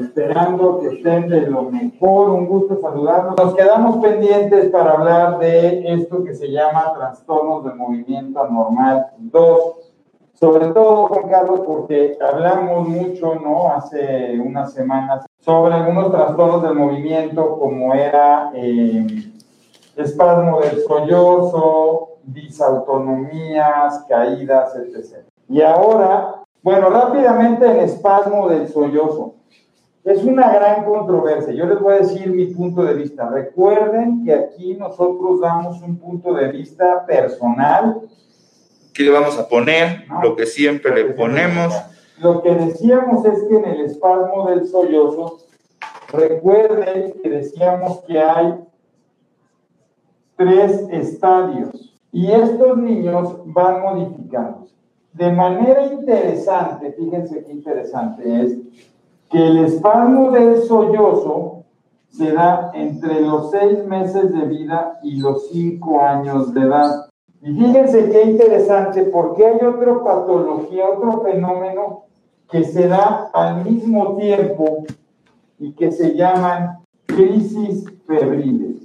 esperando que estén de lo mejor, un gusto saludarlos. Nos quedamos pendientes para hablar de esto que se llama trastornos de movimiento anormal 2. Sobre todo, Juan Carlos, porque hablamos mucho, ¿no? Hace unas semanas sobre algunos trastornos del movimiento, como era eh, espasmo del sollozo, disautonomías, caídas, etc. Y ahora, bueno, rápidamente en espasmo del sollozo. Es una gran controversia. Yo les voy a decir mi punto de vista. Recuerden que aquí nosotros damos un punto de vista personal. ¿Qué le vamos a poner? lo que siempre le ponemos. Lo que decíamos es que en el espasmo del sollozo, recuerden que decíamos que hay tres estadios y estos niños van modificándose. De manera interesante, fíjense qué interesante es, que el espasmo del sollozo se da entre los seis meses de vida y los cinco años de edad. Y fíjense qué interesante, porque hay otra patología, otro fenómeno que se da al mismo tiempo y que se llaman crisis febriles.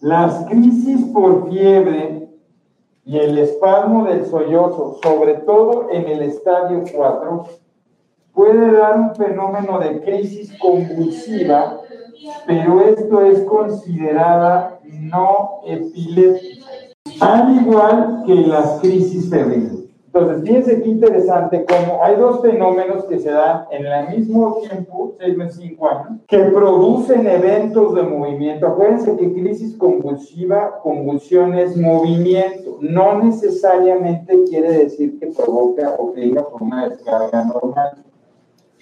Las crisis por fiebre y el espasmo del sollozo, sobre todo en el estadio 4, puede dar un fenómeno de crisis convulsiva, pero esto es considerada no epiléptica, al igual que las crisis febriles. Entonces, fíjense qué interesante cómo hay dos fenómenos que se dan en el mismo tiempo, seis meses, cinco años, que producen eventos de movimiento. Acuérdense que crisis convulsiva, convulsión es movimiento, no necesariamente quiere decir que provoca o que venga por una descarga normal.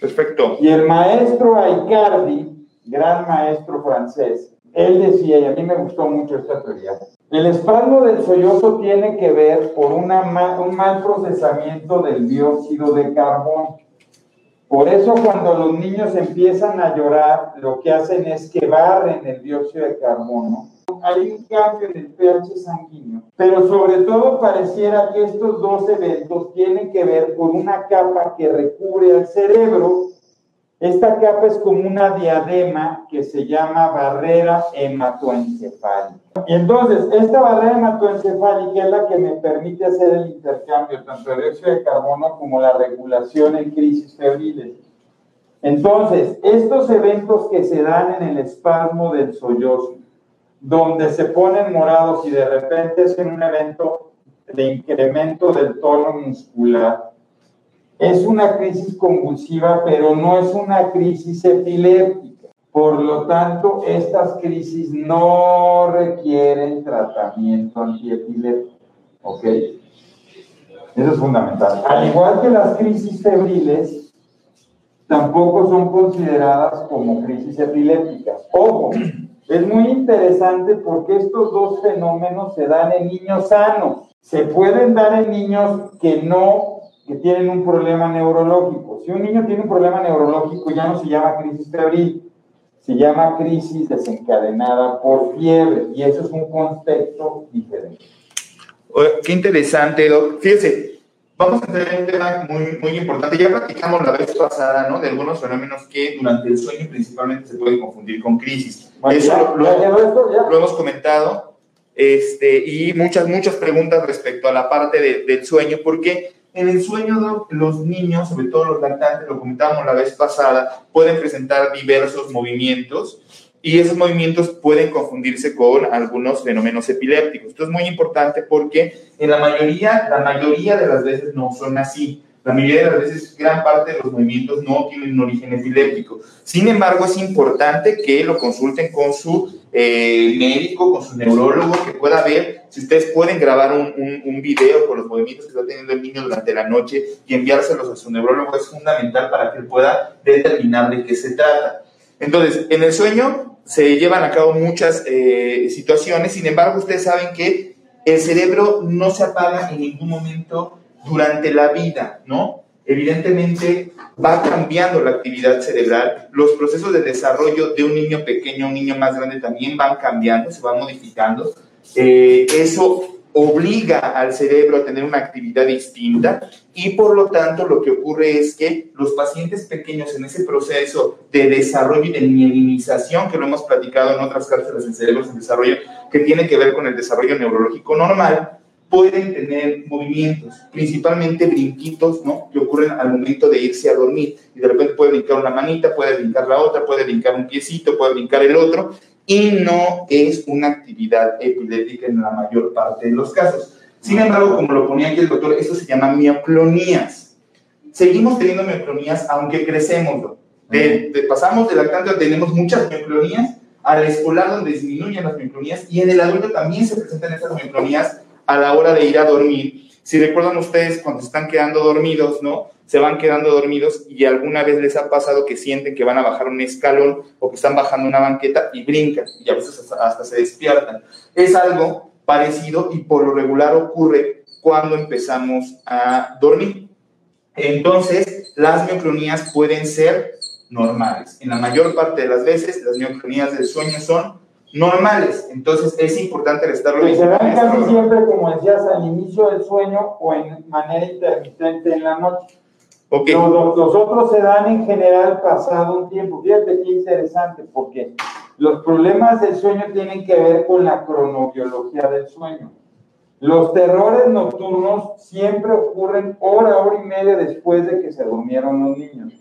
Perfecto. Y el maestro Aicardi, gran maestro francés, él decía, y a mí me gustó mucho esta teoría, el espasmo del sollozo tiene que ver por una un mal procesamiento del dióxido de carbono. Por eso cuando los niños empiezan a llorar, lo que hacen es que barren el dióxido de carbono hay un cambio en el pH sanguíneo, pero sobre todo pareciera que estos dos eventos tienen que ver con una capa que recubre al cerebro. Esta capa es como una diadema que se llama barrera hematoencefálica. Y entonces, esta barrera hematoencefálica es la que me permite hacer el intercambio tanto de dióxido de carbono como la regulación en crisis febriles. Entonces, estos eventos que se dan en el espasmo del sollozo, donde se ponen morados y de repente es en un evento de incremento del tono muscular. Es una crisis convulsiva, pero no es una crisis epiléptica. Por lo tanto, estas crisis no requieren tratamiento antiepiléptico. ¿Ok? Eso es fundamental. Al igual que las crisis febriles, tampoco son consideradas como crisis epilépticas. Ojo, es muy interesante porque estos dos fenómenos se dan en niños sanos. Se pueden dar en niños que no, que tienen un problema neurológico. Si un niño tiene un problema neurológico ya no se llama crisis febril, se llama crisis desencadenada por fiebre y eso es un contexto diferente. Qué interesante, Fíjese, Vamos a tener un tema muy, muy importante. Ya platicamos la vez pasada, ¿no? De algunos fenómenos que durante el sueño principalmente se pueden confundir con crisis. Eso lo, hemos comentado. Este, y muchas, muchas preguntas respecto a la parte del sueño, porque en el sueño los niños, sobre todo los lactantes, lo comentábamos la vez pasada, pueden presentar diversos movimientos y esos movimientos pueden confundirse con algunos fenómenos epilépticos. Esto es muy importante porque en la mayoría, la mayoría de las veces no son así. La mayoría de las veces, gran parte de los movimientos no tienen un origen epiléptico. Sin embargo, es importante que lo consulten con su eh, médico, con su neurólogo, que pueda ver si ustedes pueden grabar un, un, un, video con los movimientos que está teniendo el niño durante la noche y enviárselos a su neurólogo. Es fundamental para que él pueda determinar de qué se trata. Entonces, en el sueño se llevan a cabo muchas eh, situaciones, sin embargo, ustedes saben que el cerebro no se apaga en ningún momento durante la vida, ¿no? Evidentemente va cambiando la actividad cerebral, los procesos de desarrollo de un niño pequeño un niño más grande también van cambiando, se van modificando. Eh, eso obliga al cerebro a tener una actividad distinta y por lo tanto lo que ocurre es que los pacientes pequeños en ese proceso de desarrollo y de mielinización que lo hemos platicado en otras cárceles en cerebros en desarrollo que tiene que ver con el desarrollo neurológico normal pueden tener movimientos, principalmente brinquitos, ¿no? Que ocurren al momento de irse a dormir. Y de repente puede brincar una manita, puede brincar la otra, puede brincar un piecito, puede brincar el otro, y no es una actividad epiléptica en la mayor parte de los casos. Sin embargo, como lo ponía aquí el doctor, eso se llama mioclonías. Seguimos teniendo mioclonías aunque crecemos. De, pasamos de lactante, tenemos muchas mioclonías, al escolar donde disminuyen las mioclonías y en el adulto también se presentan estas mioclonías a la hora de ir a dormir. Si recuerdan ustedes cuando se están quedando dormidos, ¿no? Se van quedando dormidos y alguna vez les ha pasado que sienten que van a bajar un escalón o que están bajando una banqueta y brincan y a veces hasta, se despiertan. Es algo parecido y por lo regular ocurre cuando empezamos a dormir. Entonces, las mioclonías pueden ser normales. En la mayor parte de las veces, las mioclonías del sueño son normales. Entonces es importante estarlo Se dan casi siempre, como decías, al inicio del sueño o en manera intermitente en la noche. Okay. Los, los, otros se dan en general pasado un tiempo. Fíjate qué interesante, porque los problemas del sueño tienen que ver con la cronobiología del sueño. Los terrores nocturnos siempre ocurren hora, hora y media después de que se durmieron los niños.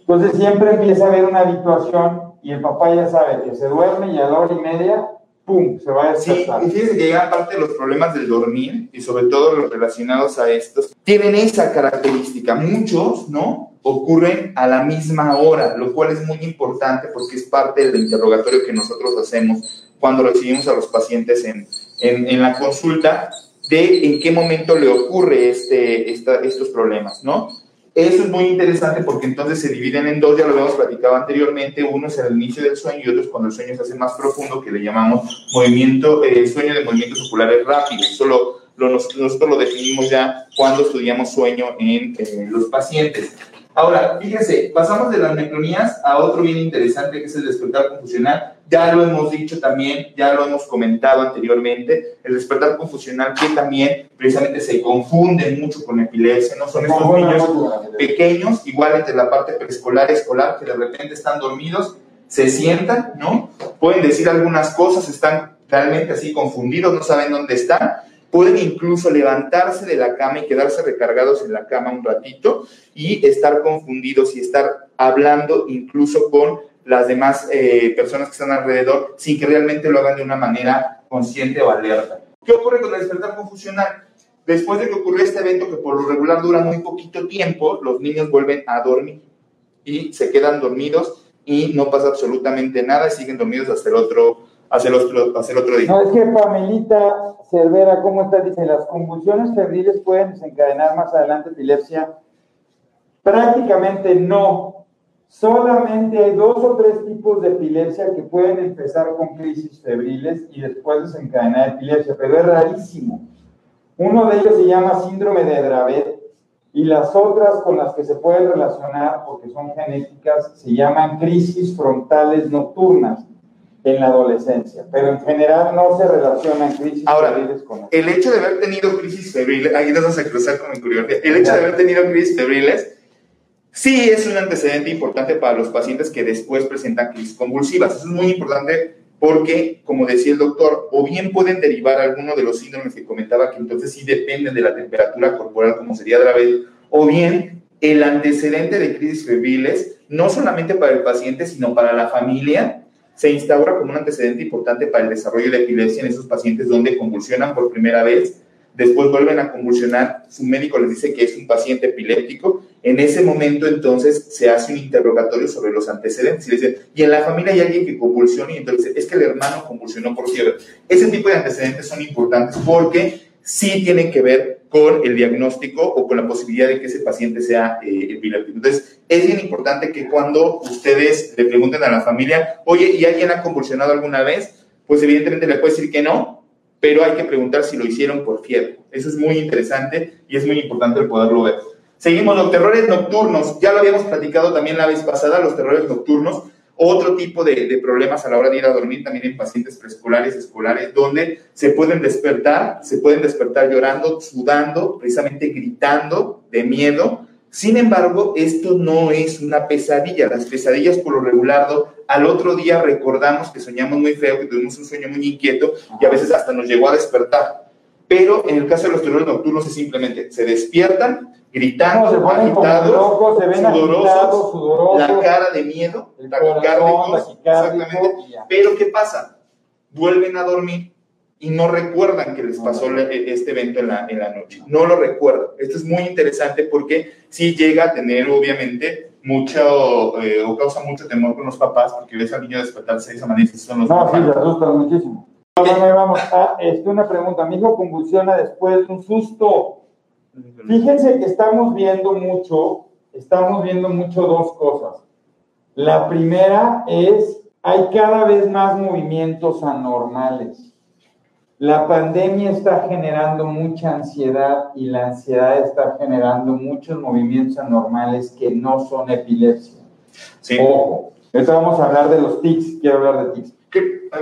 Entonces siempre empieza a haber una habituación y el papá ya sabe que se duerme y a la hora y media, ¡pum!, se va a despertar. Sí, y fíjense que ya parte de los problemas del dormir, y sobre todo los relacionados a estos, tienen esa característica. Muchos, ¿no?, ocurren a la misma hora, lo cual es muy importante porque es parte del interrogatorio que nosotros hacemos cuando recibimos a los pacientes en, en, en la consulta, de en qué momento le ocurre este, esta, estos problemas, ¿no? Eso es muy interesante porque entonces se dividen en dos, ya lo habíamos platicado anteriormente, uno es el inicio del sueño y otro es cuando el sueño se hace más profundo, que le llamamos movimiento, eh, sueño de movimientos oculares rápidos. Eso lo, nosotros lo definimos ya cuando estudiamos sueño en eh, los pacientes. Ahora, fíjense, pasamos de las necronías a otro bien interesante que es el despertar confusional. Ya lo hemos dicho también, ya lo hemos comentado anteriormente, el despertar confusional que también precisamente se confunde mucho con epilepsia, ¿no? Son estos niños pequeños, igual entre la parte preescolar y escolar, que de repente están dormidos, se sientan, ¿no? Pueden decir algunas cosas, están realmente así confundidos, no saben dónde están, pueden incluso levantarse de la cama y quedarse recargados en la cama un ratito y estar confundidos y estar hablando incluso con las demás eh, personas que están alrededor sin que realmente lo hagan de una manera consciente o alerta. ¿Qué ocurre con el despertar confusional? Después de que ocurrió este evento que por lo regular dura muy poquito tiempo, los niños vuelven a dormir y se quedan dormidos y no pasa absolutamente nada y siguen dormidos hasta el otro hacia el otro, hacia el otro día. No, es que Pamelita Cervera, ¿cómo está? Dice, las convulsiones febriles pueden desencadenar más adelante epilepsia. Prácticamente no. Solamente hay dos o tres tipos de epilepsia que pueden empezar con crisis febriles y después desencadenar epilepsia, pero es rarísimo. Uno de ellos se llama síndrome de Dravet y las otras con las que se pueden relacionar, porque son genéticas, se llaman crisis frontales nocturnas en la adolescencia, pero en general no se relacionan crisis febriles con el hecho de haber tenido crisis febriles, aquí nos vamos a cruzar con mi curiosidad, el hecho de haber tenido crisis febriles sí es un antecedente importante para los pacientes que después presentan crisis convulsivas. Eso es muy importante porque, como decía el doctor, o bien pueden derivar alguno de los síndromes que comentaba, que entonces sí dependen de la temperatura corporal, como sería Dravet, o bien el antecedente de crisis febriles, no solamente para el paciente, sino para la familia, se instaura como un antecedente importante para el desarrollo de epilepsia en esos pacientes donde convulsionan por primera vez, después vuelven a convulsionar, su médico les dice que es un paciente epiléptico, en ese momento entonces se hace un interrogatorio sobre los antecedentes y le dicen, y en la familia hay alguien que convulsiona y entonces es que el hermano convulsionó por fiebre. Ese tipo de antecedentes son importantes porque sí tienen que ver con el diagnóstico o con la posibilidad de que ese paciente sea eh. Entonces, es bien importante que cuando ustedes le pregunten a la familia, oye, ¿y alguien ha convulsionado alguna vez? Pues evidentemente le puede decir que no, pero hay que preguntar si lo hicieron por fiebre. Eso es muy interesante y es muy importante poderlo ver. Seguimos los terrores nocturnos. Ya lo habíamos platicado también la vez pasada, los terrores nocturnos. Otro tipo de, problemas a la hora de ir a dormir también en pacientes preescolares, escolares, donde se pueden despertar, se pueden despertar llorando, sudando, precisamente gritando de miedo. Sin embargo, esto no es una pesadilla. Las pesadillas, por lo regular, al otro día recordamos que soñamos muy feo, que tuvimos un sueño muy inquieto y a veces hasta nos llegó a despertar. Pero en el caso de los terrores nocturnos es simplemente se despiertan gritando, se agitados, locos, se ven sudorosos, sudorosos, la cara de miedo, taquicárdicos, exactamente. Pero ¿qué pasa? Vuelven a dormir y no recuerdan que les pasó este evento en la, en la noche. No lo recuerdan. Esto es muy interesante porque sí llega a tener, obviamente, mucho, eh, o causa mucho temor con los papás, porque ves al niño despertarse de esa manera y son los No, sí, se asustan muchísimo. Vamos, vamos. Ah, este, una pregunta. Mi hijo convulsiona después de un susto. Fíjense que estamos viendo mucho, estamos viendo mucho dos cosas. La primera es, hay cada vez más movimientos anormales. La pandemia está generando mucha ansiedad y la ansiedad está generando muchos movimientos anormales que no son epilepsia. Sí. Ojo, ahorita vamos a hablar de los tics, quiero hablar de tics.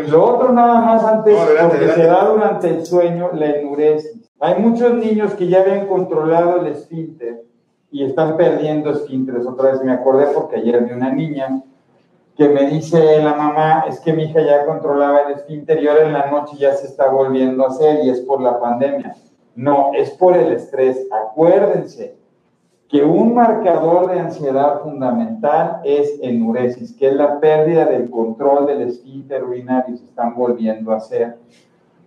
Lo otro nada más antes, No, adelante, porque se da durante el sueño, la enuresis. Hay muchos niños que ya habían controlado el esfínter y están perdiendo esfínteres. Otra vez me acordé porque ayer vi una niña que me dice la mamá, es que mi hija ya controlaba el esfínter y ahora en la noche ya se está volviendo a hacer y es por la pandemia. No, es por el estrés. Acuérdense que un marcador de ansiedad fundamental es enuresis, que es la pérdida del control del esfínter urinario, se están volviendo a hacer.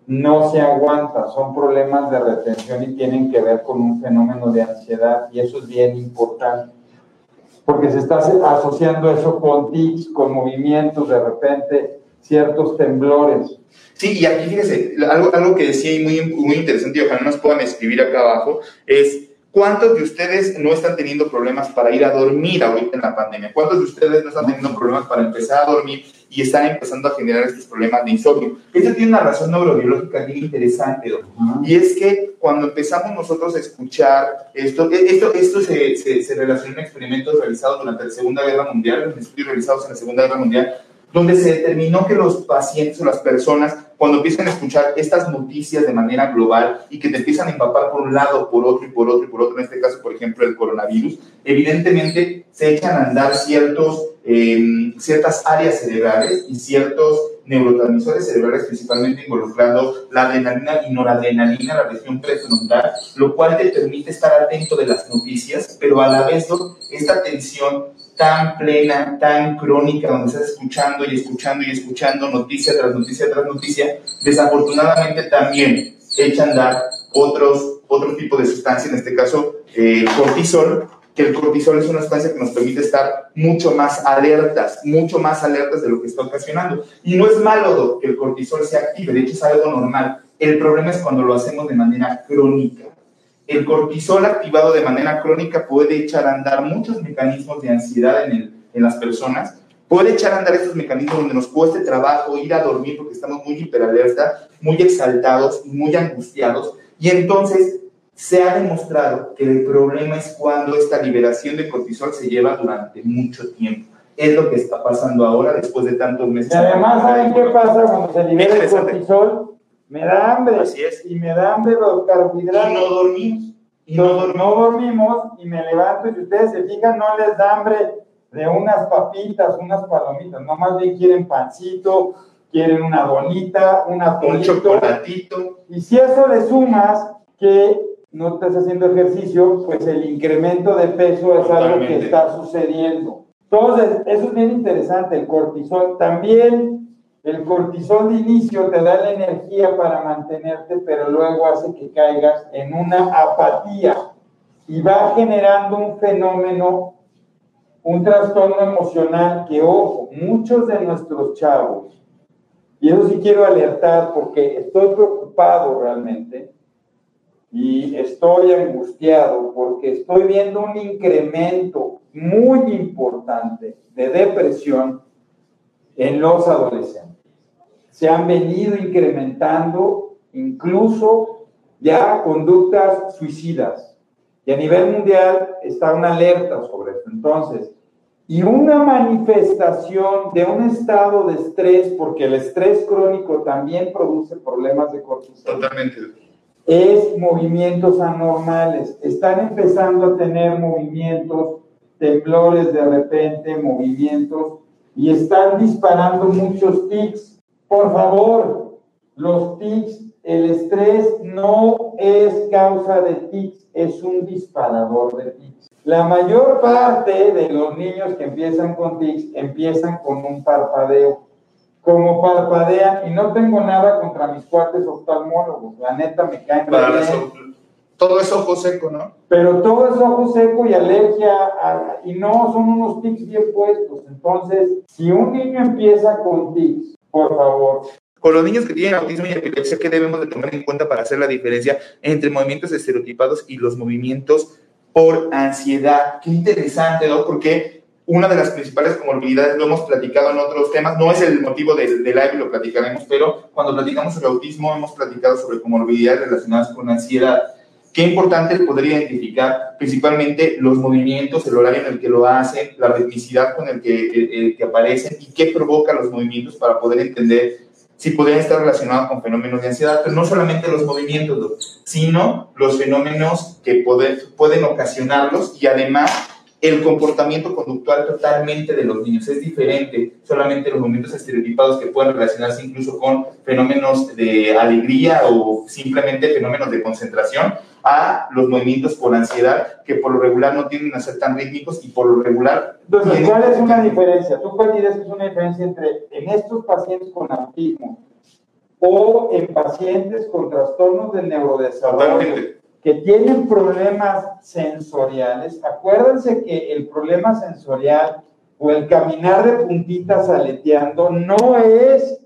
No se aguanta, son problemas de retención y tienen que ver con un fenómeno de ansiedad y eso es bien importante porque se está asociando eso con tics, con movimientos, de repente ciertos temblores. Sí, y aquí fíjese, algo, algo que decía y muy, muy interesante, y ojalá nos puedan escribir acá abajo, es ¿cuántos de ustedes no están teniendo problemas para ir a dormir ahorita en la pandemia? ¿Cuántos de ustedes no están teniendo problemas para empezar a dormir y están empezando a generar estos problemas de insomnio? Esto tiene una razón neurobiológica bien interesante. Y es que cuando empezamos nosotros a escuchar esto, e, esto, esto se, se, se relaciona en experimentos realizados durante la Segunda Guerra Mundial, estudios realizados en la Segunda Guerra Mundial, donde se determinó que los pacientes o las personas, cuando empiezan a escuchar estas noticias de manera global y que te empiezan a empapar por un lado, por otro y por otro y por otro, en este caso, por ejemplo, el coronavirus, evidentemente se echan a andar ciertos, eh, ciertas áreas cerebrales y ciertos neurotransmisores cerebrales, principalmente involucrando la adrenalina y noradrenalina, la región prefrontal, lo cual te permite estar atento de las noticias, pero a la vez esta tensión tan plena, tan crónica, donde estás escuchando y escuchando y escuchando noticia tras noticia tras noticia, desafortunadamente también echa a andar otros, otro tipo de sustancia, en este caso eh, cortisol, que el cortisol es una sustancia que nos permite estar mucho más alertas, mucho más alertas de lo que está ocasionando. Y no es malo que el cortisol se active, de hecho es algo normal. El problema es cuando lo hacemos de manera crónica. El cortisol activado de manera crónica puede echar a andar muchos mecanismos de ansiedad en, el, en las personas, puede echar a andar estos mecanismos donde nos cueste trabajo ir a dormir porque estamos muy hiperalerta, muy exaltados y muy angustiados. Y entonces se ha demostrado que el problema es cuando esta liberación de cortisol se lleva durante mucho tiempo. Es lo que está pasando ahora después de tantos meses. Y además, ¿saben qué pasa cuando se libera el cortisol? Me da hambre. Así es. Y me da hambre los Y carbohidratos. no dormimos. Y no dormimos. no dormimos y me levanto y si ustedes se fijan no les da hambre de unas papitas, unas palomitas, no más bien quieren pancito, quieren una bonita, un Un chocolatito. Y si eso le sumas que no estás haciendo ejercicio, pues el incremento de peso es algo que está sucediendo. Entonces, eso es bien interesante, el cortisol. También el cortisol de inicio te da la energía para mantenerte, pero luego hace que caigas en una apatía y va generando un fenómeno, un trastorno emocional que, ojo, muchos de nuestros chavos, y eso sí quiero alertar porque estoy preocupado realmente y estoy angustiado porque estoy viendo un incremento muy importante de depresión en los adolescentes. Se han venido incrementando incluso ya conductas suicidas. Y a nivel mundial está una alerta sobre esto. Entonces, y una manifestación de un estado de estrés, porque el estrés crónico también produce problemas de cortisol. Totalmente. Es movimientos anormales. Están empezando a tener movimientos, temblores de repente, movimientos, y están disparando muchos tics. Por favor, los tics, el estrés no es causa de tics, es un disparador de tics. La mayor parte de los niños que empiezan con tics empiezan con un parpadeo. Como parpadean, y no tengo nada contra mis cuates oftalmólogos, la neta me caen bien. todo es ojo seco, ¿no? Pero todo es ojo seco y alergia, y no son unos tics bien puestos. Entonces, si un niño empieza con tics, por favor, con los niños que tienen autismo y epilepsia, ¿qué debemos de tomar en cuenta para hacer la diferencia entre movimientos estereotipados y los movimientos por ansiedad. Qué interesante, ¿no? Porque una de las principales comorbilidades, lo hemos platicado en otros temas, no es el motivo del, live y lo platicaremos, pero cuando platicamos sobre autismo hemos platicado sobre comorbilidades relacionadas con ansiedad. Qué importante poder identificar principalmente los movimientos, el horario en el que lo hacen, la ritmicidad con el que, el que aparecen y qué provoca los movimientos para poder entender si podrían estar relacionados con fenómenos de ansiedad, pero no solamente los movimientos, sino los fenómenos que pueden ocasionarlos y además el comportamiento conductual totalmente de los niños es diferente, solamente los movimientos estereotipados que pueden relacionarse incluso con fenómenos de alegría o simplemente fenómenos de concentración, a los movimientos por ansiedad que por lo regular no tienden a ser tan rítmicos y por lo regular... Entonces, ¿cuál es una diferencia? ¿Tú cuál dirías que es una diferencia entre en estos pacientes con autismo o en pacientes con trastornos del neurodesarrollo? Que tienen problemas sensoriales, acuérdense que el problema sensorial o el caminar de puntitas aleteando no es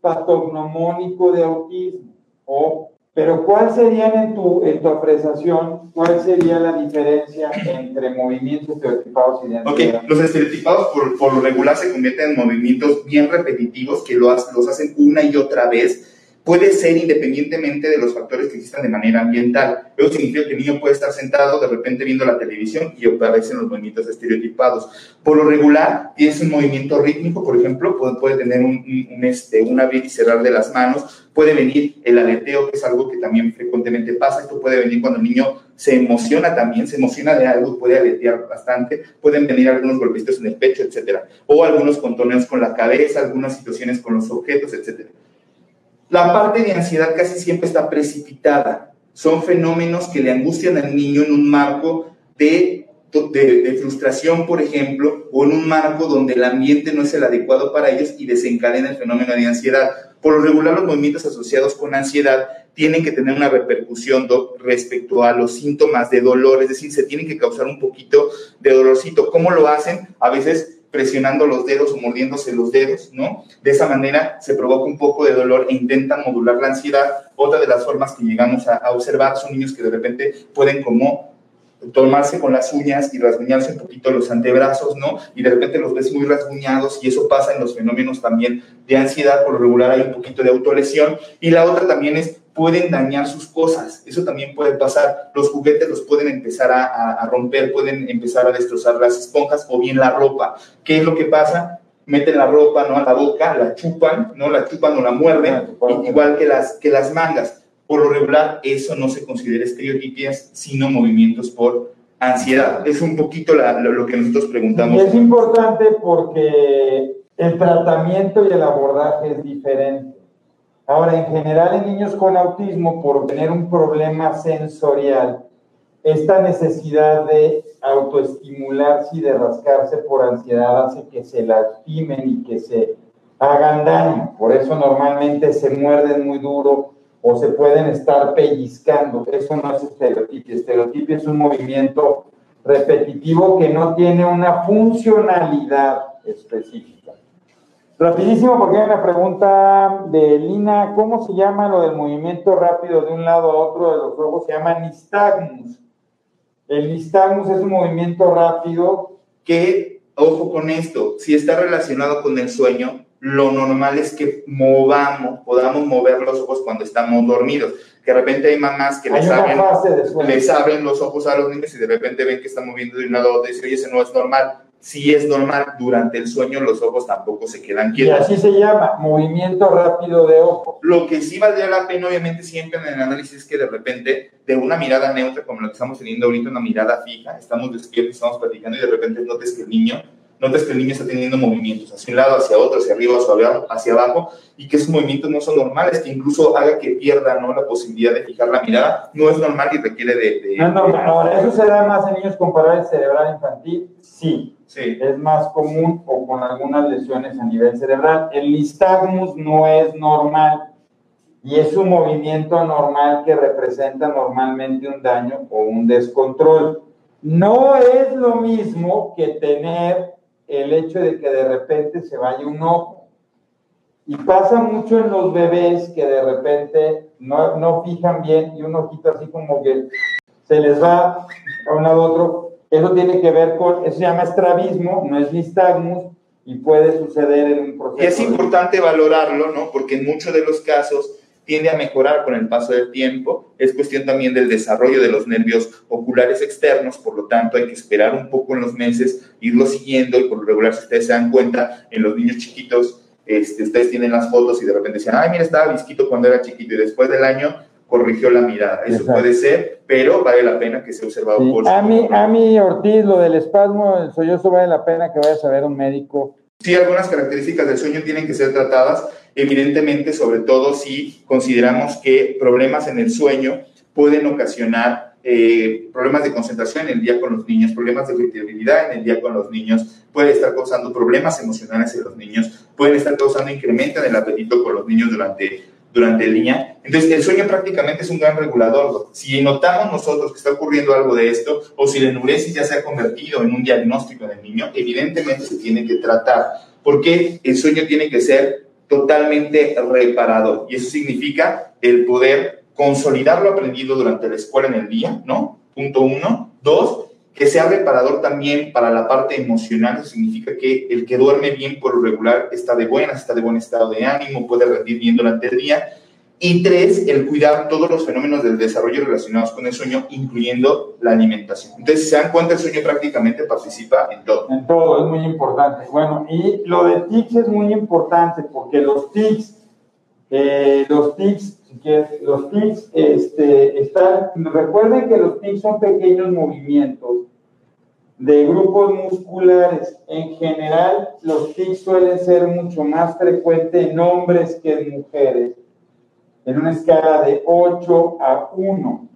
patognomónico de autismo. O, pero ¿cuál sería en tu, en tu apreciación, cuál sería la diferencia entre movimientos estereotipados y de Ok, los estereotipados por, por, lo regular se convierten en movimientos bien repetitivos que los hacen una y otra vez puede ser independientemente de los factores que existan de manera ambiental. Eso significa que el niño puede estar sentado de repente viendo la televisión y aparecen los movimientos estereotipados. Por lo regular, es un movimiento rítmico, por ejemplo, puede, tener un, este, un abrir y cerrar de las manos, puede venir el aleteo, que es algo que también frecuentemente pasa, esto puede venir cuando el niño se emociona también, se emociona de algo, puede aletear bastante, pueden venir algunos golpecitos en el pecho, etcétera, o algunos contoneos con la cabeza, algunas situaciones con los objetos, etcétera. La parte de ansiedad casi siempre está precipitada. Son fenómenos que le angustian al niño en un marco de, frustración, por ejemplo, o en un marco donde el ambiente no es el adecuado para ellos y desencadena el fenómeno de ansiedad. Por lo regular, los movimientos asociados con ansiedad tienen que tener una repercusión respecto a los síntomas de dolor, es decir, se tienen que causar un poquito de dolorcito. ¿Cómo lo hacen? A veces presionando los dedos o mordiéndose los dedos, ¿no? De esa manera se provoca un poco de dolor e intentan modular la ansiedad. Otra de las formas que llegamos a, observar son niños que de repente pueden como tomarse con las uñas y rasguñarse un poquito los antebrazos, ¿no? Y de repente los ves muy rasguñados y eso pasa en los fenómenos también de ansiedad, por lo regular hay un poquito de autolesión. Y la otra también es pueden dañar sus cosas. Eso también puede pasar. Los juguetes los pueden empezar a, romper, pueden empezar a destrozar las esponjas o bien la ropa. ¿Qué es lo que pasa? Meten la ropa ¿no? a la boca, la chupan, ¿no? la chupan o la muerden, ah, igual que las, que las mangas. Por lo regular, eso no se considera estereotipias, sino movimientos por ansiedad. Es un poquito lo, que nosotros preguntamos. es importante porque el tratamiento y el abordaje es diferente. Ahora, en general en niños con autismo, por tener un problema sensorial, esta necesidad de autoestimularse y de rascarse por ansiedad hace que se lastimen y que se hagan daño. Por eso normalmente se muerden muy duro o se pueden estar pellizcando. Eso no es estereotipia. Estereotipia es un movimiento repetitivo que no tiene una funcionalidad específica. Rapidísimo, porque hay una pregunta de Lina, ¿cómo se llama lo del movimiento rápido de un lado a otro de los ojos? Se llama nistagmus. El nistagmus es un movimiento rápido que ojo con esto, si está relacionado con el sueño, lo normal es que movamos, podamos mover los ojos cuando estamos dormidos. Que de repente hay mamás que les abren, les abren, los ojos a los niños y de repente ven que están moviendo de un lado a otro y dicen, oye, ese no es normal. Si es normal, durante el sueño los ojos tampoco se quedan quietos. Y así se llama, movimiento rápido de ojo. Lo que sí valdría la pena, obviamente, siempre en el análisis es que de repente, de una mirada neutra, como la que estamos teniendo ahorita, una mirada fija, estamos despiertos, estamos platicando y de repente notes que el niño notas que el niño está teniendo movimientos hacia un lado, hacia otro, hacia arriba, hacia abajo, y que esos movimientos no son normales, que incluso haga que pierda ¿no? la posibilidad de fijar la mirada, no es normal y requiere de... no, no, no, eso se da más en niños con parálisis cerebral infantil, sí. Sí. Es más común o con algunas lesiones a nivel cerebral. El nistagmus no es normal y es un movimiento anormal que representa normalmente un daño o un descontrol. No es lo mismo que tener el hecho de que de repente se vaya un ojo. Y pasa mucho en los bebés que de repente no, no fijan bien y un ojito así como que se les va a un lado a otro. Eso tiene que ver con, eso se llama estrabismo, no es nistagmus, y puede suceder en un proceso. Y es importante valorarlo, ¿no? Porque en muchos de los casos tiende a mejorar con el paso del tiempo. Es cuestión también del desarrollo de los nervios oculares externos, por lo tanto hay que esperar un poco en los meses, irlo siguiendo y por lo regular, si ustedes se dan cuenta, en los niños chiquitos, este, ustedes tienen las fotos y de repente dicen, ay, mira, estaba visquito cuando era chiquito y después del año corrigió la mirada. Eso puede ser, pero vale la pena que sea observado por a mí, a mí, Ortiz, lo del espasmo, el sollozo, vale la pena que vayas a ver a un médico. Sí, algunas características del sueño tienen que ser tratadas evidentemente, sobre todo si consideramos que problemas en el sueño pueden ocasionar eh, problemas de concentración en el día con los niños, problemas de irritabilidad en el día con los niños, puede estar causando problemas emocionales en los niños, pueden estar causando incremento en el apetito con los niños durante, durante el día. Entonces, el sueño prácticamente es un gran regulador. Si notamos nosotros que está ocurriendo algo de esto, o si la enuresis ya se ha convertido en un diagnóstico del niño, evidentemente se tiene que tratar, porque el sueño tiene que ser totalmente reparador. Y eso significa el poder consolidar lo aprendido durante la escuela en el día, ¿no? Punto uno. Dos, que sea reparador también para la parte emocional. Eso significa que el que duerme bien por lo regular está de buenas, está de buen estado de ánimo, puede rendir bien durante el día y tres, el cuidar todos los fenómenos del desarrollo relacionados con el sueño, incluyendo la alimentación. Entonces, si se dan cuenta, el sueño prácticamente participa en todo. En todo, es muy importante. Bueno, y lo de tics es muy importante porque los tics, eh, los tics, los tics este, están, recuerden que los tics son pequeños movimientos de grupos musculares. En general, los tics suelen ser mucho más frecuentes en hombres que en mujeres en una escala de 8 a 1.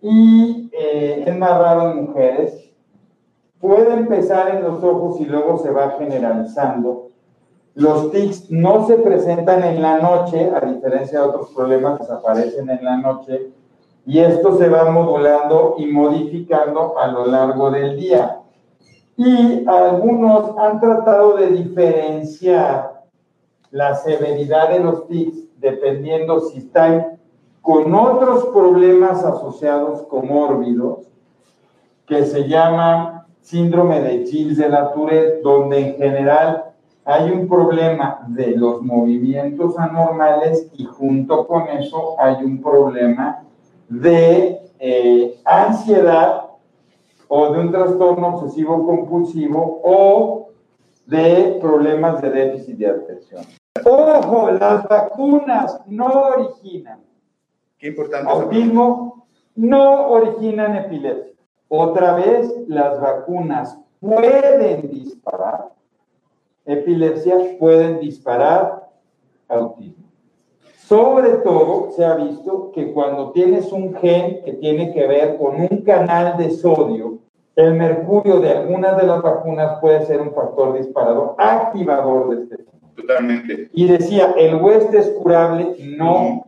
Y eh, es más raro en mujeres. Puede empezar en los ojos y luego se va generalizando. Los tics no se presentan en la noche, a diferencia de otros problemas que aparecen en la noche, y esto se va modulando y modificando a lo largo del día. Y algunos han tratado de diferenciar la severidad de los tics dependiendo si están con otros problemas asociados comórbidos, que se llaman síndrome de Gilles de la Tourette, donde en general hay un problema de los movimientos anormales y junto con eso hay un problema de eh, ansiedad o de un trastorno obsesivo compulsivo o de problemas de déficit de atención. Ojo, las vacunas no originan. Qué importante. Autismo no originan epilepsia. Otra vez, las vacunas pueden disparar epilepsia, pueden disparar autismo. Sobre todo, se ha visto que cuando tienes un gen que tiene que ver con un canal de sodio, el mercurio de algunas de las vacunas puede ser un factor disparador, activador de este Totalmente. Y decía, el hueste es curable, no,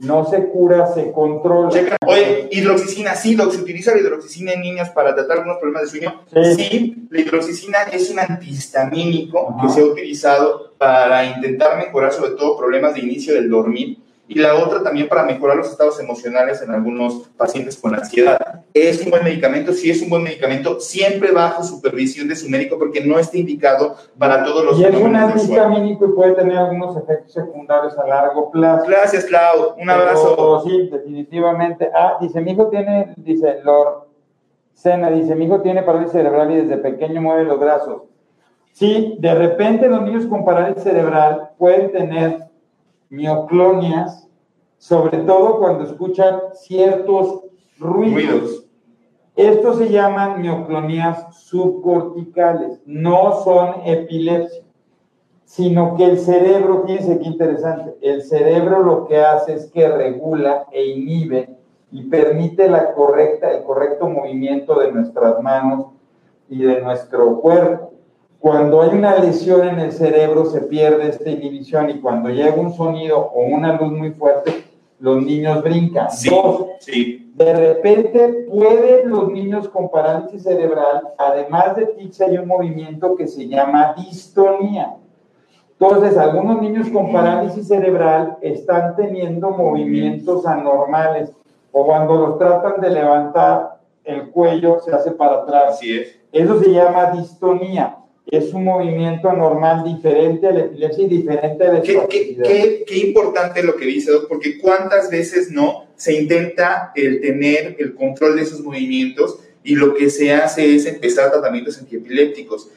no se cura, se controla. Oye, hidroxicina, sí, se utiliza la hidroxicina en niños para tratar algunos problemas de sueño. Sí, la hidroxicina es un antihistamínico que se ha utilizado para intentar mejorar sobre todo problemas de inicio del dormir y la otra también para mejorar los estados emocionales en algunos pacientes con ansiedad. ¿Es un buen medicamento? Sí, es un buen medicamento, siempre bajo supervisión de su médico porque no está indicado para todos los Y es un antihistamínico y puede tener algunos efectos secundarios a largo plazo. Gracias, Clau. Un abrazo. sí, definitivamente. Ah, dice, mi hijo tiene, dice Lord Sena, dice, mi hijo tiene parálisis cerebral y desde pequeño mueve los brazos. Sí, de repente los niños con parálisis cerebral pueden tener mioclonias, sobre todo cuando escuchan ciertos ruidos. Estos se llaman mioclonías subcorticales, no son epilepsia, sino que el cerebro, fíjense qué interesante, el cerebro lo que hace es que regula e inhibe y permite la correcta, el correcto movimiento de nuestras manos y de nuestro cuerpo. Cuando hay una lesión en el cerebro se pierde esta inhibición y cuando llega un sonido o una luz muy fuerte, los niños brincan. Sí, De repente pueden los niños con parálisis cerebral, además de tics, hay un movimiento que se llama distonía. Entonces, algunos niños con parálisis cerebral están teniendo movimientos anormales o cuando los tratan de levantar, el cuello se hace para atrás. Así es. Eso se llama distonía es un movimiento anormal diferente a la epilepsia y diferente a la ¿Qué, qué, importante lo que dice, Doc, porque cuántas veces no se intenta el tener el control de esos movimientos y lo que se hace es empezar tratamientos antiepilépticos.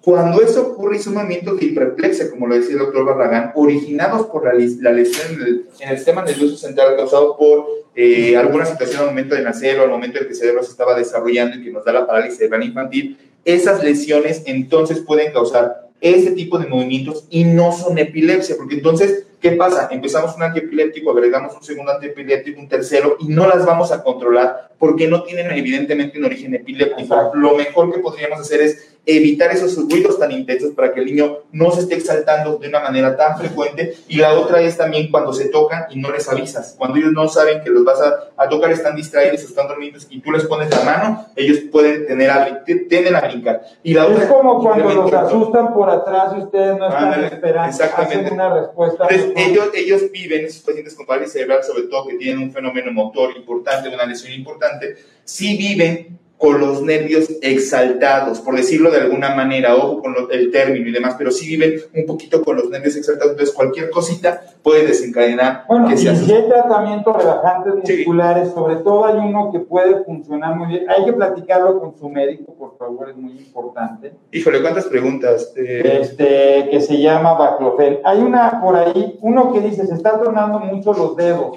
Cuando eso ocurre, es un movimiento de hiperplexia, como lo decía el doctor Barragán, originados por la, lesión en el, en el, sistema nervioso central causado por eh, alguna situación al momento de nacer o al momento en que el cerebro se estaba desarrollando y que nos da la parálisis cerebral infantil, esas lesiones entonces pueden causar ese tipo de movimientos y no son epilepsia, porque entonces, ¿qué pasa? Empezamos un antiepiléptico, agregamos un segundo antiepiléptico, un tercero, y no las vamos a controlar porque no tienen evidentemente un origen epiléptico. Lo mejor que podríamos hacer es evitar esos ruidos tan intensos para que el niño no se esté exaltando de una manera tan frecuente. Y la otra es también cuando se tocan y no les avisas. Cuando ellos no saben que los vas a, tocar, están distraídos, están dormidos y tú les pones la mano, ellos pueden tener a, tienden a brincar. Y la es como cuando los asustan por atrás y ustedes no están esperando exactamente. una respuesta. Entonces, ellos, ellos viven, esos pacientes con parálisis cerebral, sobre todo que tienen un fenómeno motor importante, una lesión importante, sí viven con los nervios exaltados, por decirlo de alguna manera, ojo con el término y demás, pero sí viven un poquito con los nervios exaltados, entonces cualquier cosita puede desencadenar. Bueno, que y si hay tratamientos relajantes musculares, sobre todo hay uno que puede funcionar muy bien, hay que platicarlo con su médico, por favor, es muy importante. Híjole, ¿cuántas preguntas? Eh, este, que se llama baclofen. Hay una por ahí, uno que dice, se está tornando mucho los dedos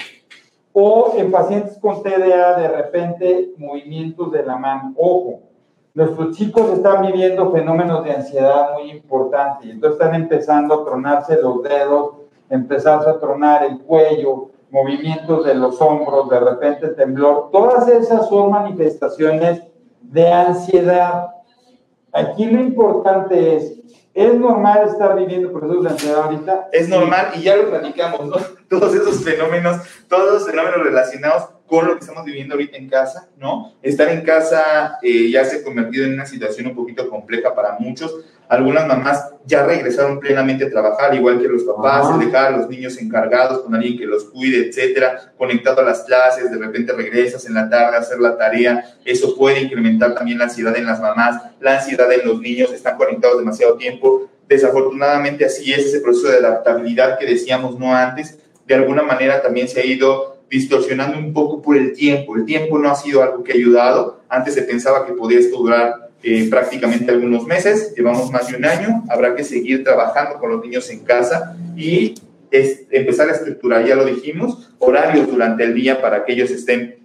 o en pacientes con TDA de repente movimientos de la mano. Ojo, nuestros chicos están viviendo fenómenos de ansiedad muy importantes entonces están empezando a tronarse los dedos, empezarse a tronar el cuello, movimientos de los hombros, de repente temblor. Todas esas son manifestaciones de ansiedad. Aquí lo importante es ¿Es normal estar viviendo procesos de ansiedad ahorita? Es normal y ya lo platicamos, ¿no? Todos esos fenómenos, todos los fenómenos relacionados con lo que estamos viviendo ahorita en casa, ¿no? Estar en casa eh, ya se ha convertido en una situación un poquito compleja para muchos. Algunas mamás ya regresaron plenamente a trabajar, igual que los papás, dejar a los niños encargados con alguien que los cuide, etcétera, conectado a las clases, de repente regresas en la tarde a hacer la tarea. Eso puede incrementar también la ansiedad en las mamás, la ansiedad en los niños, están conectados demasiado tiempo. Desafortunadamente así es ese proceso de adaptabilidad que decíamos no antes. De alguna manera también se ha ido distorsionando un poco por el tiempo. El tiempo no ha sido algo que ha ayudado. Antes se pensaba que podía durar eh, prácticamente algunos meses, llevamos más de un año, habrá que seguir trabajando con los niños en casa y es, empezar a estructurar, ya lo dijimos, horarios durante el día para que ellos estén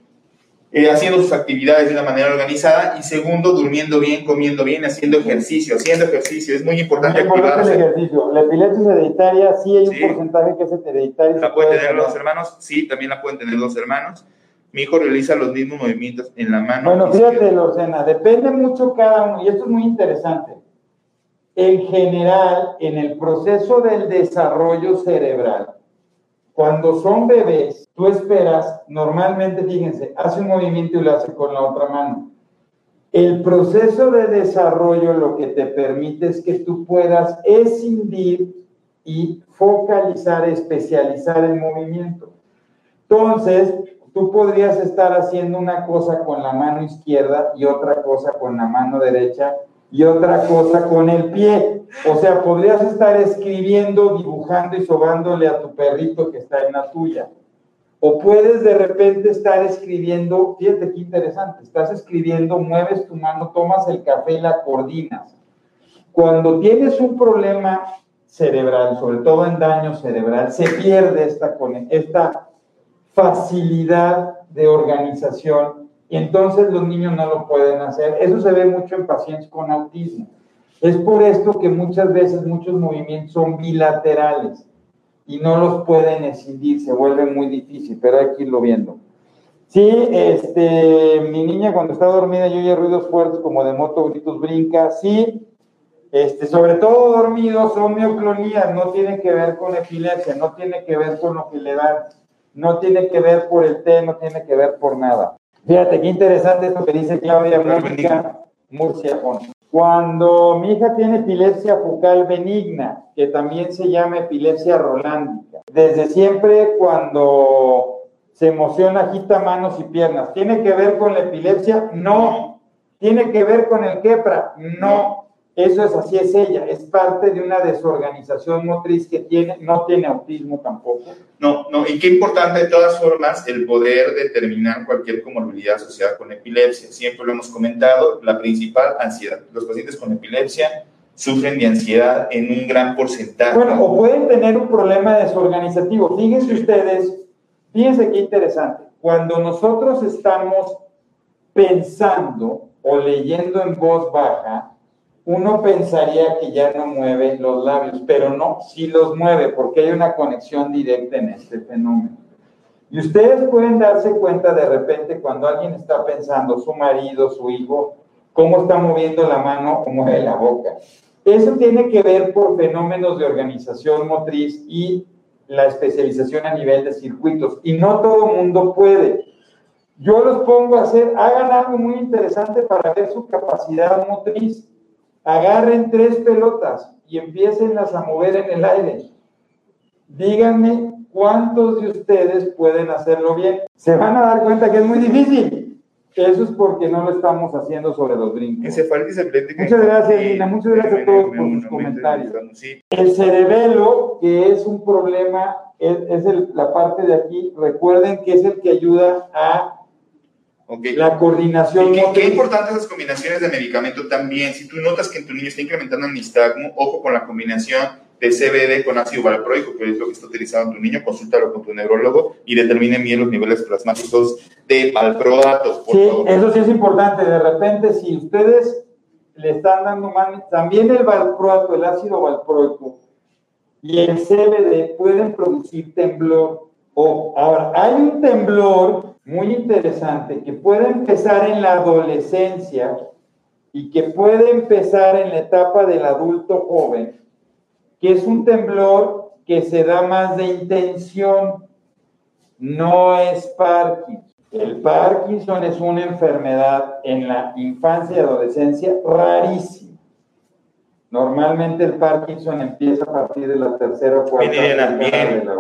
eh, haciendo sus actividades de una manera organizada y segundo, durmiendo bien, comiendo bien, haciendo ejercicio, haciendo ejercicio. Es muy importante activarse. El ejercicio. La epilepsia hereditaria, sí hay un porcentaje que es hereditario. ¿La pueden tener los hermanos? Sí, también la pueden tener los hermanos. Mi hijo realiza los mismos movimientos en la mano. Bueno, fíjate, Lorcena, depende mucho cada uno, y esto es muy interesante. En general, en el proceso del desarrollo cerebral, cuando son bebés, tú esperas, normalmente, fíjense, hace un movimiento y lo hace con la otra mano. El proceso de desarrollo lo que te permite es que tú puedas escindir y focalizar, especializar el movimiento. Entonces, tú podrías estar haciendo una cosa con la mano izquierda y otra cosa con la mano derecha y otra cosa con el pie. O sea, podrías estar escribiendo, dibujando y sobándole a tu perrito que está en la tuya. O puedes de repente estar escribiendo, fíjate qué interesante, estás escribiendo, mueves tu mano, tomas el café y la coordinas. Cuando tienes un problema cerebral, sobre todo en daño cerebral, se pierde esta, esta facilidad de organización y entonces los niños no lo pueden hacer. Eso se ve mucho en pacientes con autismo. Es por esto que muchas veces muchos movimientos son bilaterales y no los pueden escindir, se vuelve muy difícil, pero hay que irlo viendo. Sí, este, mi niña cuando está dormida yo oye ruidos fuertes como de moto, gritos, brinca, sí, este, sobre todo dormidos son mioclonías, no tiene que ver con epilepsia, no tiene que ver con lo que le dan, no tiene que ver por el té, no tiene que ver por nada. Fíjate qué interesante esto que dice Claudia Mónica Murcia. Cuando mi hija tiene epilepsia focal benigna, que también se llama epilepsia rolándica, desde siempre cuando se emociona agita manos y piernas, ¿tiene que ver con la epilepsia? No. ¿Tiene que ver con el quepra? No. Eso es así, es ella, es parte de una desorganización motriz que tiene, no tiene autismo tampoco. No, no, y qué importante de todas formas el poder determinar cualquier comorbilidad asociada con epilepsia. Siempre lo hemos comentado, la principal, ansiedad. Los pacientes con epilepsia sufren de ansiedad en un gran porcentaje. Bueno, o pueden tener un problema desorganizativo. Fíjense ustedes, fíjense qué interesante. Cuando nosotros estamos pensando o leyendo en voz baja, uno pensaría que ya no mueve los labios, pero no, sí los mueve porque hay una conexión directa en este fenómeno. Y ustedes pueden darse cuenta de repente cuando alguien está pensando, su marido, su hijo, cómo está moviendo la mano o mueve la boca. Eso tiene que ver por fenómenos de organización motriz y la especialización a nivel de circuitos. Y no todo el mundo puede. Yo los pongo a hacer, hagan algo muy interesante para ver su capacidad motriz agarren tres pelotas y empiecenlas a mover en el aire. Díganme cuántos de ustedes pueden hacerlo bien. Se van a dar cuenta que es muy difícil. Eso es porque no lo estamos haciendo sobre los brincos. Muchas gracias, Lina. Muchas gracias a todos por sus comentarios. El cerebelo, que es un problema, es, la parte de aquí. Recuerden que es el que ayuda a la coordinación. ¿Y qué, importante esas combinaciones de medicamento también. Si tú notas que en tu niño está incrementando el nistagmo, ojo con la combinación de CBD con ácido valproico, que es lo que está utilizando tu niño, consúltalo con tu neurólogo y determine bien los niveles plasmáticos de valproato. sí, eso sí es importante. De repente, si ustedes le están dando mal, también el valproato, el ácido valproico y el CBD pueden producir temblor. O, ahora, hay un temblor muy interesante que puede empezar en la adolescencia y que puede empezar en la etapa del adulto joven, que es un temblor que se da más de intención, no es Parkinson. El Parkinson es una enfermedad en la infancia y adolescencia rarísima. Normalmente el Parkinson empieza a partir de la tercera o cuarta bien, de la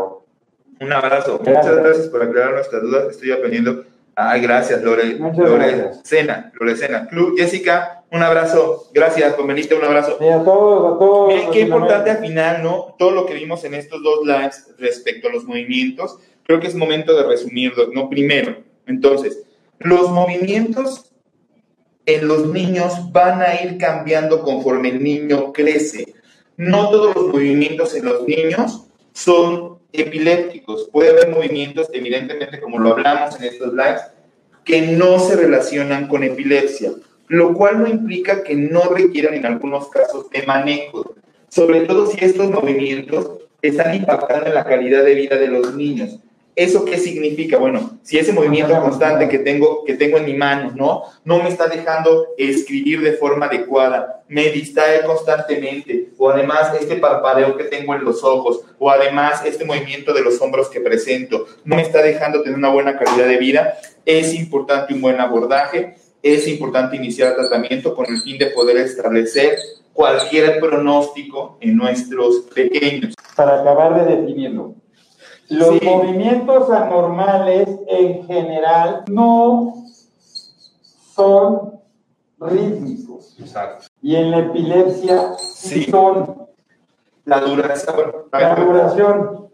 un abrazo. Muchas gracias por aclarar nuestras dudas. Estoy aprendiendo. Ay, gracias, Lore. Muchas Lore gracias. Cena, Lore Cena. Club Jessica, un abrazo. Gracias, conveniste, un abrazo. a todos, a todos. Miren, qué importante al final, ¿no? Todo lo que vimos en estos dos lives respecto a los movimientos, creo que es momento de resumirlo, ¿no? Primero, entonces, los movimientos en los niños van a ir cambiando conforme el niño crece. No todos los movimientos en los niños son epilépticos. Puede haber movimientos, evidentemente, como lo hablamos en estos lives, que no se relacionan con epilepsia, lo cual no implica que no requieran en algunos casos de manejo, sobre todo si estos movimientos están impactando en la calidad de vida de los niños. ¿Eso qué significa? Bueno, si ese movimiento constante que tengo, que tengo en mi mano, ¿no? No me está dejando escribir de forma adecuada, me distrae constantemente, o además este parpadeo que tengo en los ojos, o además este movimiento de los hombros que presento, no me está dejando tener una buena calidad de vida, es importante un buen abordaje, es importante iniciar el tratamiento con el fin de poder establecer cualquier pronóstico en nuestros pequeños. Para acabar de definirlo, Los Sí. movimientos anormales en general no son rítmicos. Exacto. Y en la epilepsia sí, Sí. son La duración, la duración.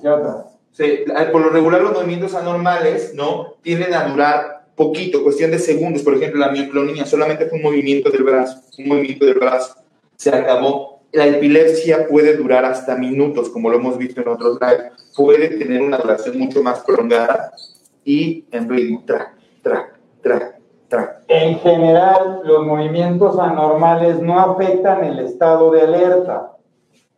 ¿Qué otra? Sí, por lo regular los movimientos anormales, ¿no? Tienden a durar poquito, cuestión de segundos. Por ejemplo, la mioclonía solamente fue un movimiento del brazo, un movimiento del brazo. Se acabó. La epilepsia puede durar hasta minutos, como lo hemos visto en otros live. Puede tener una duración mucho más prolongada y en ritmo, tra, tra, tra, tra. En general, los movimientos anormales no afectan el estado de alerta.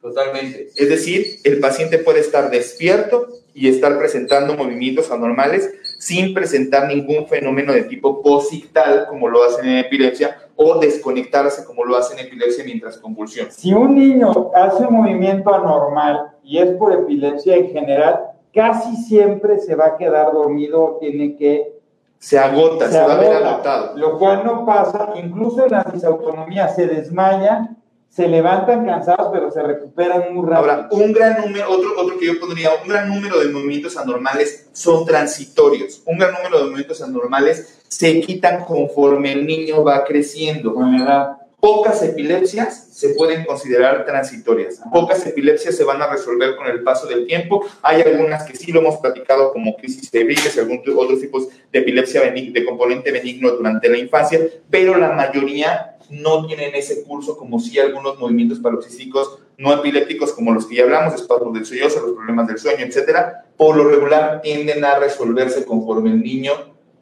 Totalmente. Es decir, el paciente puede estar despierto y estar presentando movimientos anormales sin presentar ningún fenómeno de tipo posictal, como lo hacen en epilepsia, o desconectarse, como lo hacen en epilepsia mientras convulsiona. Si un niño hace un movimiento anormal y es por epilepsia en general, casi siempre se va a quedar dormido o tiene que Se agota, se, va a ver agota, agotado. Lo cual no pasa, incluso en las disautonomías se desmayan, se levantan cansados, pero se recuperan muy rápido. Ahora, un gran número, otro, otro que yo pondría, un gran número de movimientos anormales son transitorios. Un gran número de movimientos anormales se quitan conforme el niño va creciendo. Con la edad. Pocas epilepsias se pueden considerar transitorias. Pocas epilepsias se van a resolver con el paso del tiempo. Hay algunas que sí lo hemos platicado como crisis febriles y algún otros tipos de epilepsia benig- de componente benigno durante la infancia, pero la mayoría no tienen ese curso como sí algunos movimientos paroxísticos no epilépticos como los que ya hablamos, espasmos del sollozo, los problemas del sueño, etcétera, por lo regular tienden a resolverse conforme el niño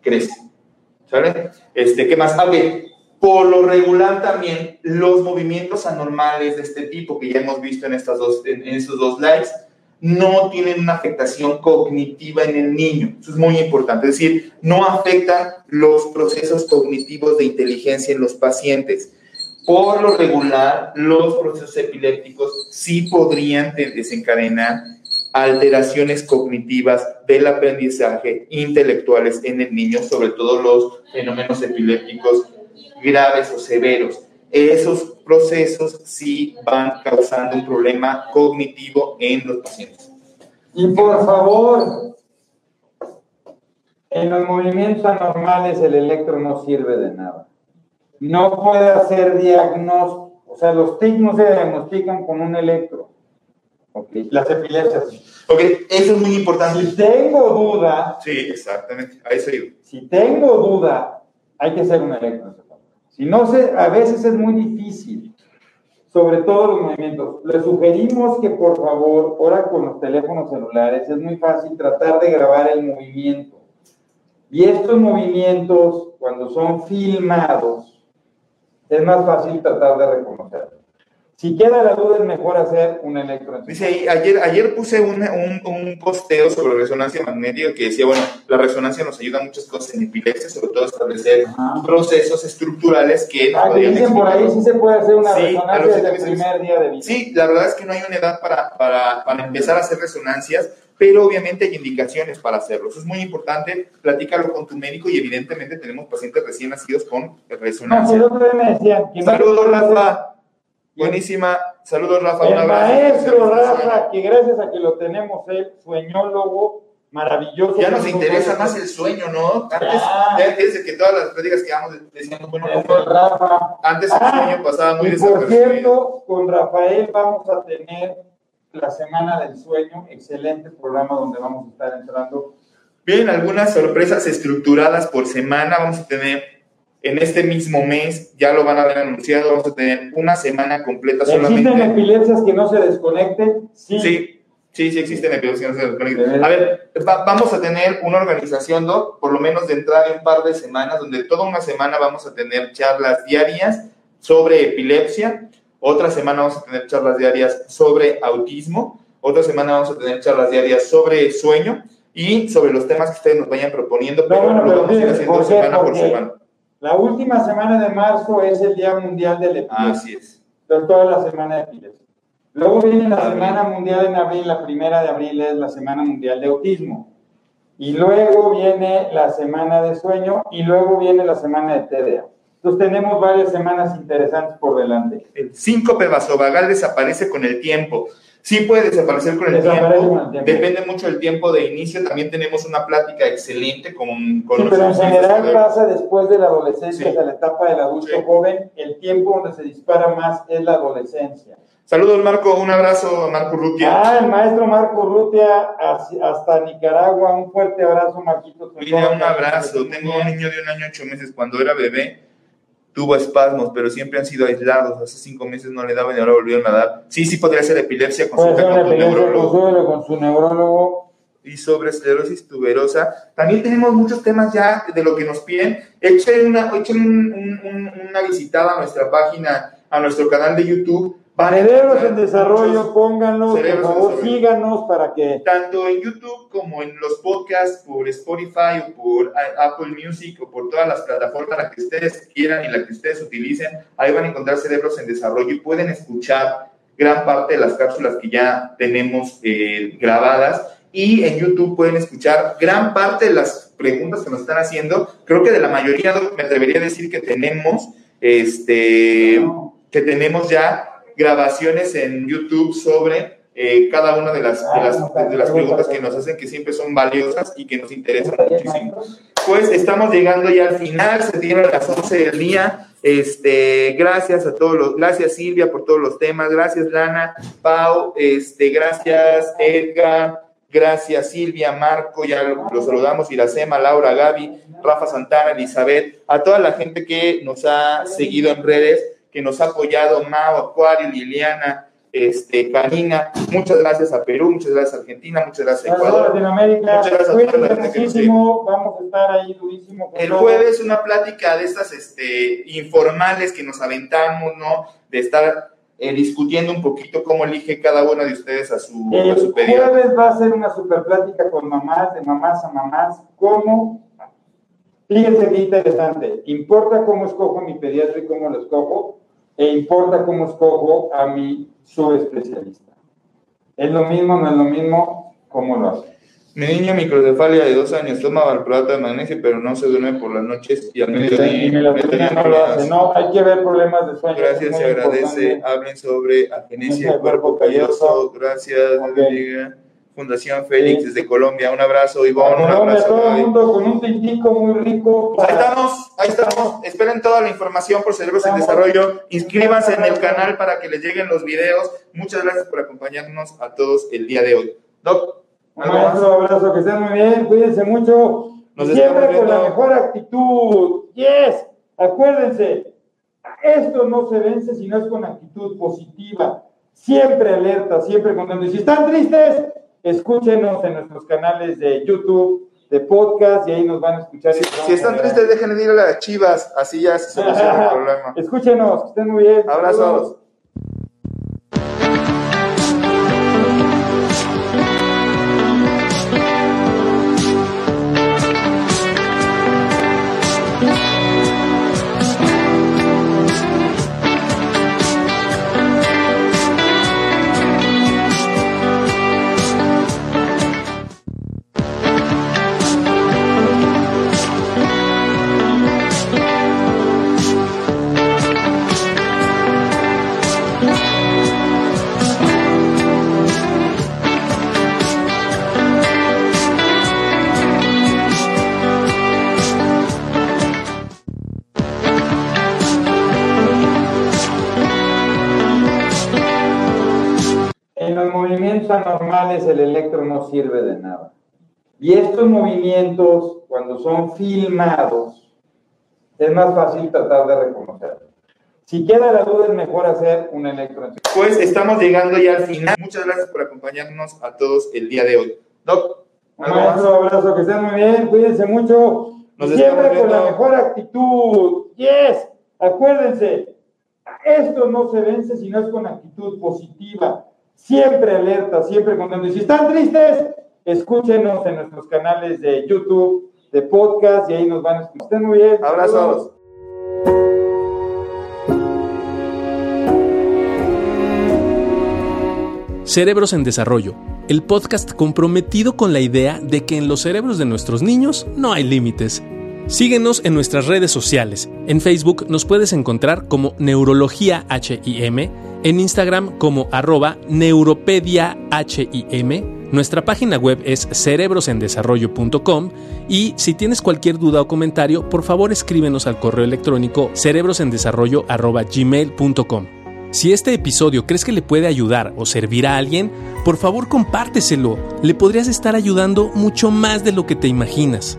crece. ¿Sale? Este, ¿qué más? A ver, por lo regular también los movimientos anormales de este tipo que ya hemos visto en, estas dos, en, en estos dos slides no tienen una afectación cognitiva en el niño. Eso es muy importante. Es decir, no afectan los procesos cognitivos de inteligencia en los pacientes. Por lo regular, los procesos epilépticos sí podrían de- desencadenar alteraciones cognitivas del aprendizaje intelectuales en el niño, sobre todo los fenómenos epilépticos graves o severos. Esos procesos sí van causando un problema cognitivo en los pacientes. Y por favor, en los movimientos anormales el electro no sirve de nada. No puede hacer diagnóstico. O sea, los TIC no se diagnostican con un electro. Ok, Las epilepsias. Ok, eso es muy importante. Si tengo duda, Sí, exactamente. A eso iba. si tengo duda, hay que hacer un electroencefalograma. Si no sé, a veces es muy difícil, sobre todo los movimientos. Le sugerimos que por favor, ahora con los teléfonos celulares, es muy fácil tratar de grabar el movimiento. Y estos movimientos, cuando son filmados, es más fácil tratar de reconocerlos. Si queda la duda, es mejor hacer un electroencefalograma. Dice ahí, ayer, ayer puse una- un, un posteo sobre resonancia magnética que decía, bueno, la resonancia nos ayuda a muchas cosas en epilepsia, sobre todo a establecer Ajá. procesos estructurales que nos Ah, podrían dicen por ahí explicar. sí se puede hacer una Sí, resonancia desde el primer día de vida. Sí, la verdad es que no hay una edad para, para, para empezar a hacer resonancias, pero obviamente hay indicaciones para hacerlo. Eso es muy importante, platícalo con tu médico y evidentemente tenemos pacientes recién nacidos con No, si resonancia. me decían Saludos, Rafa. Buenísima. Saludos, Rafa. Un El abrazo. maestro Rafa, que gracias a que lo tenemos él, sueñólogo maravilloso. Ya nos interesa más el sueño, ¿no? Antes, Ya. que todas las pláticas que damos decíamos, bueno, El Rafa. antes el Ah, sueño pasaba muy Y por cierto, con Rafael vamos a tener la Semana del Sueño, excelente programa donde vamos a estar entrando. Bien, algunas sorpresas estructuradas por semana. Vamos a tener en este mismo mes, ya lo van a haber anunciado, vamos a tener una semana completa ¿Existen solamente. epilepsias que no se desconecten? Sí. Sí, sí, sí existen epilepsias. no se desconecten. A ver, va- vamos a tener una organización, Doc, por lo menos de entrada de un par de semanas, donde toda una semana vamos a tener charlas diarias sobre epilepsia, otra semana vamos a tener charlas diarias sobre autismo, otra semana vamos a tener charlas diarias sobre sueño y sobre los temas que ustedes nos vayan proponiendo, pero bueno, lo vamos a ir haciendo semana por semana. La última semana de marzo es el Día Mundial del Epilepsia. Así es. Entonces, toda la semana de epilepsia. Luego viene la Abril. Semana Mundial en abril, la primera de abril es la Semana Mundial de Autismo. Y luego viene la Semana de Sueño y luego viene la Semana de TDA. Entonces tenemos varias semanas interesantes por delante. El síncope vasovagal desaparece con el tiempo. Sí puede desaparecer con el tiempo. Depende mucho del tiempo de inicio. También tenemos una plática excelente con, con Sí, pero en general pasa después de la adolescencia, Sí. hacia la etapa del adulto Sí. joven. El tiempo donde se dispara más es la adolescencia. Saludos, Marco. Un abrazo, Marco Rutia. Ah, el maestro Marco Rutia hasta Nicaragua. Un fuerte abrazo, Marquitos. Mira, un abrazo. Tengo un niño de un año ocho meses. Cuando era bebé, tuvo espasmos, pero siempre han sido aislados. Hace cinco meses no le daban y ahora volvieron a dar. Sí, sí podría ser epilepsia. Consulta con tu neurólogo. con su neurólogo. y sobre esclerosis tuberosa. También tenemos muchos temas ya de lo que nos piden. Echen una, echen un- un- un- una visitada a nuestra página, a nuestro canal de YouTube. Encontrar en desarrollo, pónganlos, por favor, síganos para que tanto en YouTube como en los podcasts, por Spotify o por Apple Music o por todas las plataformas las que ustedes quieran y las que ustedes utilicen, ahí van a encontrar cerebros en desarrollo y pueden escuchar gran parte de las cápsulas que ya tenemos eh, grabadas. Y en YouTube pueden escuchar gran parte de las preguntas que nos están haciendo. Creo que de la mayoría me atrevería a decir que tenemos este que tenemos ya grabaciones en YouTube sobre eh, cada una de las, de las, de las preguntas que nos hacen, que siempre son valiosas y que nos interesan muchísimo. Pues estamos llegando ya al final, se dieron las 11 del día. Este, gracias a todos los, gracias Silvia por todos los temas, gracias Lana, Pau, este, gracias Edgar, gracias Silvia, Marco, ya lo- los saludamos, Iracema, Laura, Gaby, Rafa Santana, Elizabeth, a toda la gente que nos ha seguido en redes, que nos ha apoyado, Mao, Acuario, Liliana, este, Karina, muchas gracias a Perú, muchas gracias a Argentina, muchas gracias a Ecuador. Latinoamérica, Muchas gracias a toda la gente vamos a estar ahí durísimo. El todo. jueves una plática de estas este, informales que nos aventamos, ¿no? De estar eh, discutiendo un poquito cómo elige cada uno de ustedes a su, a El su pediatra. jueves va a ser una super plática con mamás, de mamás a mamás, cómo, fíjense qué interesante, importa cómo escojo mi pediatra y cómo lo escojo, e importa cómo escojo a mi subespecialista. Es lo mismo, no es lo mismo, cómo lo hace. Mi niña microcefalia de dos años toma valproato de magnesio, pero no se duerme por las noches y al mediodía. Y melatonina no lo hace, no, hay que ver problemas de sueño. Gracias, se agradece. importante. Hablen sobre agenesia de cuerpo calloso. Gracias, Ok. Fundación Félix Sí. desde Colombia. Un abrazo, Ivonne. Un Colombia, abrazo, todo el mundo con un tintico muy rico. Pues ahí estamos, ahí estamos. Esperen toda la información por Cerebros en. Desarrollo. Inscríbanse en el canal para que les lleguen los videos. Muchas gracias por acompañarnos a todos el día de hoy. Doc, Un maestro, abrazo, que estén muy bien, cuídense mucho. Nos Siempre con la mejor actitud. Yes, acuérdense, esto no se vence si no es con actitud positiva. Siempre alerta, siempre contento. Y si están tristes, escúchenos en nuestros canales de YouTube, de podcast, y ahí nos van a escuchar. Si, están tristes, dejen de ir a las chivas. Así ya se soluciona el problema. Escúchenos, que estén muy bien. Abrazos. Anormales el electro no sirve de nada. Y estos movimientos, cuando son filmados, es más fácil tratar de reconocerlos. Si queda la duda, es mejor hacer un electro. Pues estamos llegando ya al final. Muchas gracias por acompañarnos a todos el día de hoy. Doc, Un abrazo, que estén muy bien, cuídense mucho. Nos Siempre con la mejor actitud. Yes, acuérdense, esto no se vence si no es con actitud positiva. Siempre alerta, siempre contento. Y si están tristes, escúchenos en nuestros canales de YouTube, de podcast, y ahí nos van a escuchar. Estén muy bien. Abrazos. Cerebros en Desarrollo, el podcast comprometido con la idea de que en los cerebros de nuestros niños no hay límites. Síguenos en nuestras redes sociales. En Facebook nos puedes encontrar como Neurología HIM, en Instagram como arroba Neuropedia HIM, nuestra página web es cerebrosendesarrollo.com y si tienes cualquier duda o comentario, por favor escríbenos al correo electrónico cerebrosendesarrollo.gmail.com. Si este episodio crees que le puede ayudar o servir a alguien, por favor compárteselo. Le podrías estar ayudando mucho más de lo que te imaginas.